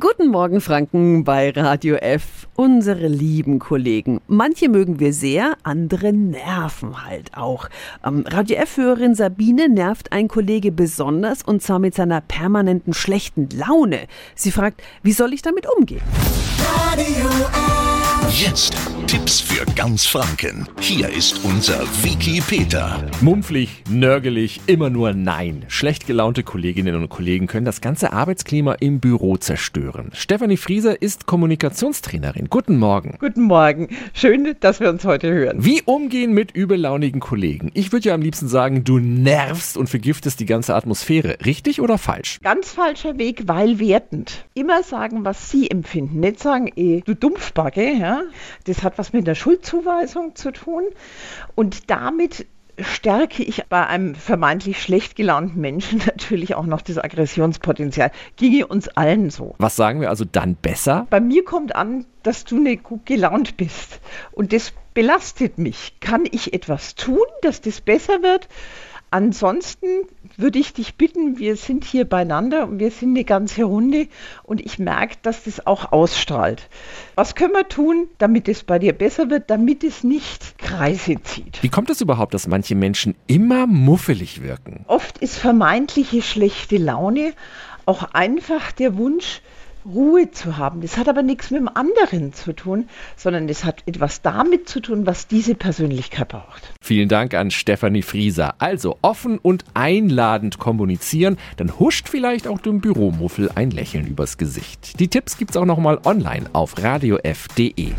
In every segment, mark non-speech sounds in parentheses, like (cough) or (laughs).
Guten Morgen, Franken, bei Radio F. Unsere lieben Kollegen. Manche mögen wir sehr, andere nerven halt auch. Ähm, Radio F-Hörerin Sabine nervt ein Kollege besonders und zwar mit seiner permanenten schlechten Laune. Sie fragt, wie soll ich damit umgehen? Radio Jetzt Tipps für ganz Franken. Hier ist unser Wiki Peter. Mumpflich, nörgelig, immer nur Nein. Schlecht gelaunte Kolleginnen und Kollegen können das ganze Arbeitsklima im Büro zerstören. Stefanie Frieser ist Kommunikationstrainerin. Guten Morgen. Guten Morgen. Schön, dass wir uns heute hören. Wie umgehen mit übellaunigen Kollegen? Ich würde ja am liebsten sagen, du nervst und vergiftest die ganze Atmosphäre. Richtig oder falsch? Ganz falscher Weg, weil wertend. Immer sagen, was Sie empfinden. Nicht sagen, eh, du Dumpfbacke, ja, das hat was mit der Schuldzuweisung zu tun. Und damit stärke ich bei einem vermeintlich schlecht gelaunten Menschen (laughs) natürlich auch noch das Aggressionspotenzial. Ginge uns allen so. Was sagen wir also dann besser? Bei mir kommt an, dass du nicht gut gelaunt bist. Und das belastet mich. Kann ich etwas tun, dass das besser wird? Ansonsten würde ich dich bitten, wir sind hier beieinander und wir sind eine ganze Runde und ich merke, dass das auch ausstrahlt. Was können wir tun, damit es bei dir besser wird, damit es nicht Kreise zieht? Wie kommt es überhaupt, dass manche Menschen immer muffelig wirken? Oft ist vermeintliche schlechte Laune auch einfach der Wunsch, Ruhe zu haben. Das hat aber nichts mit dem anderen zu tun, sondern es hat etwas damit zu tun, was diese Persönlichkeit braucht. Vielen Dank an Stefanie Frieser. Also offen und einladend kommunizieren, dann huscht vielleicht auch dem Büromuffel ein Lächeln übers Gesicht. Die Tipps gibt's auch nochmal online auf radiof.de.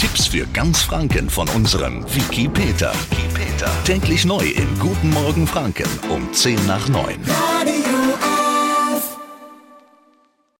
Tipps für ganz Franken von unserem Wiki Peter. Wiki Peter. Täglich neu in Guten Morgen Franken um 10 nach 9. Radio